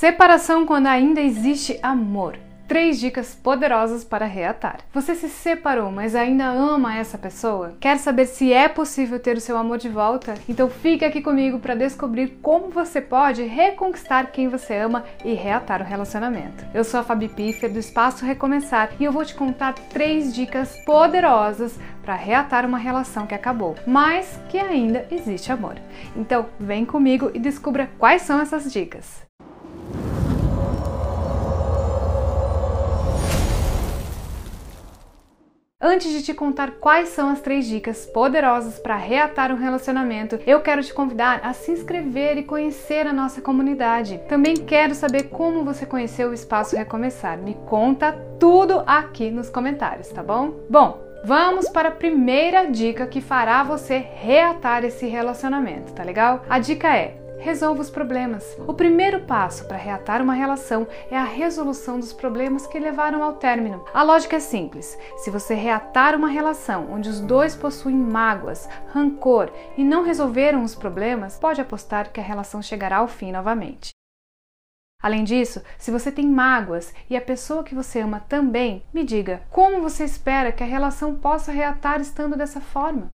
Separação quando ainda existe amor. Três dicas poderosas para reatar. Você se separou, mas ainda ama essa pessoa? Quer saber se é possível ter o seu amor de volta? Então fica aqui comigo para descobrir como você pode reconquistar quem você ama e reatar o relacionamento. Eu sou a Fabi Piffer do Espaço Recomeçar e eu vou te contar três dicas poderosas para reatar uma relação que acabou, mas que ainda existe amor. Então vem comigo e descubra quais são essas dicas. Antes de te contar quais são as três dicas poderosas para reatar um relacionamento, eu quero te convidar a se inscrever e conhecer a nossa comunidade. Também quero saber como você conheceu o Espaço Recomeçar. Me conta tudo aqui nos comentários, tá bom? Bom, Vamos para a primeira dica que fará você reatar esse relacionamento, tá legal? A dica é: resolva os problemas. O primeiro passo para reatar uma relação é a resolução dos problemas que levaram ao término. A lógica é simples: se você reatar uma relação onde os dois possuem mágoas, rancor e não resolveram os problemas, pode apostar que a relação chegará ao fim novamente. Além disso, se você tem mágoas e a pessoa que você ama também, me diga como você espera que a relação possa reatar estando dessa forma.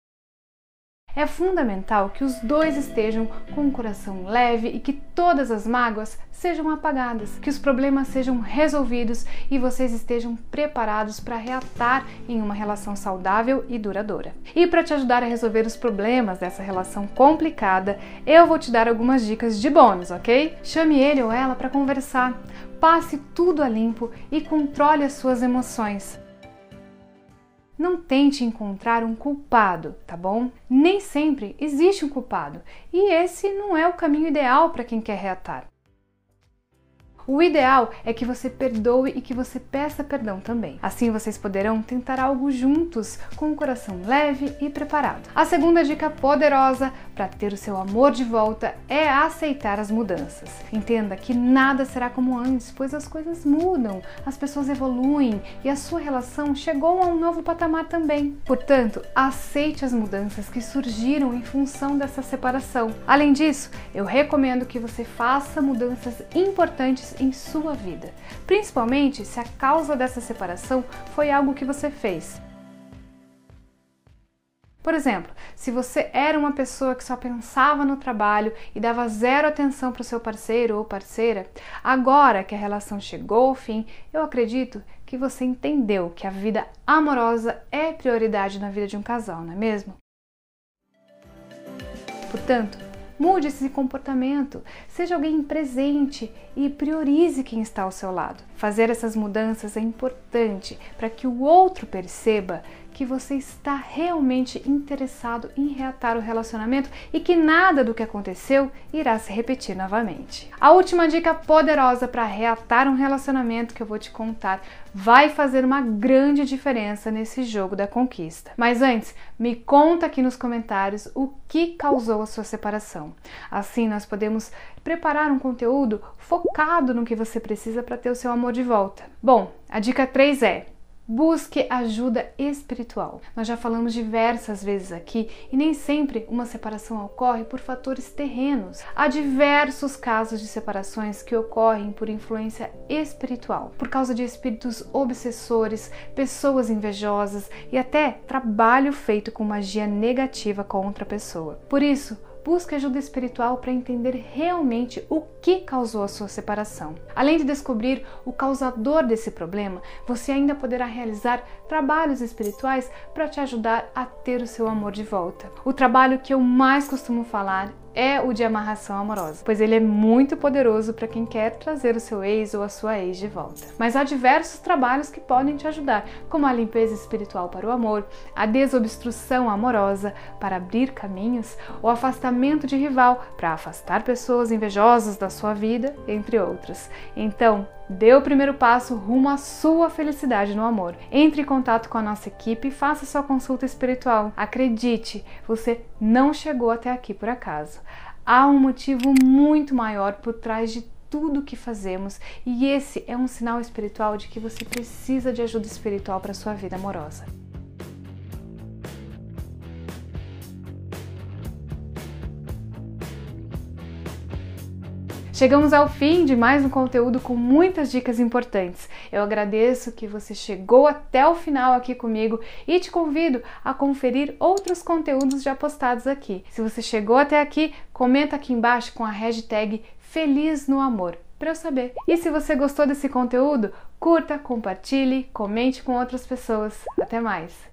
É fundamental que os dois estejam com o coração leve e que todas as mágoas sejam apagadas, que os problemas sejam resolvidos e vocês estejam preparados para reatar em uma relação saudável e duradoura. E para te ajudar a resolver os problemas dessa relação complicada, eu vou te dar algumas dicas de bônus, ok? Chame ele ou ela para conversar, passe tudo a limpo e controle as suas emoções. Não tente encontrar um culpado, tá bom? Nem sempre existe um culpado e esse não é o caminho ideal para quem quer reatar. O ideal é que você perdoe e que você peça perdão também. Assim vocês poderão tentar algo juntos, com o coração leve e preparado. A segunda dica poderosa para ter o seu amor de volta é aceitar as mudanças. Entenda que nada será como antes, pois as coisas mudam, as pessoas evoluem e a sua relação chegou a um novo patamar também. Portanto, aceite as mudanças que surgiram em função dessa separação. Além disso, eu recomendo que você faça mudanças importantes em sua vida, principalmente se a causa dessa separação foi algo que você fez. Por exemplo, se você era uma pessoa que só pensava no trabalho e dava zero atenção para o seu parceiro ou parceira, agora que a relação chegou ao fim, eu acredito que você entendeu que a vida amorosa é prioridade na vida de um casal, não é mesmo? Portanto, Mude esse comportamento, seja alguém presente e priorize quem está ao seu lado. Fazer essas mudanças é importante para que o outro perceba que você está realmente interessado em reatar o relacionamento e que nada do que aconteceu irá se repetir novamente. A última dica poderosa para reatar um relacionamento que eu vou te contar vai fazer uma grande diferença nesse jogo da conquista. Mas antes, me conta aqui nos comentários o que causou a sua separação. Assim nós podemos preparar um conteúdo focado no que você precisa para ter o seu amor de volta. Bom, a dica 3 é Busque ajuda espiritual. Nós já falamos diversas vezes aqui e nem sempre uma separação ocorre por fatores terrenos. Há diversos casos de separações que ocorrem por influência espiritual, por causa de espíritos obsessores, pessoas invejosas e até trabalho feito com magia negativa contra a pessoa. Por isso, busque ajuda espiritual para entender realmente o que causou a sua separação. Além de descobrir o causador desse problema, você ainda poderá realizar trabalhos espirituais para te ajudar a ter o seu amor de volta. O trabalho que eu mais costumo falar é o de amarração amorosa, pois ele é muito poderoso para quem quer trazer o seu ex ou a sua ex de volta. Mas há diversos trabalhos que podem te ajudar, como a limpeza espiritual para o amor, a desobstrução amorosa para abrir caminhos, o afastamento de rival para afastar pessoas invejosas da sua vida, entre outros. Então, Dê o primeiro passo rumo à sua felicidade no amor. Entre em contato com a nossa equipe e faça sua consulta espiritual. Acredite, você não chegou até aqui por acaso. Há um motivo muito maior por trás de tudo que fazemos e esse é um sinal espiritual de que você precisa de ajuda espiritual para sua vida amorosa. Chegamos ao fim de mais um conteúdo com muitas dicas importantes. Eu agradeço que você chegou até o final aqui comigo e te convido a conferir outros conteúdos já postados aqui. Se você chegou até aqui, comenta aqui embaixo com a hashtag Feliz no Amor para eu saber. E se você gostou desse conteúdo, curta, compartilhe, comente com outras pessoas. Até mais!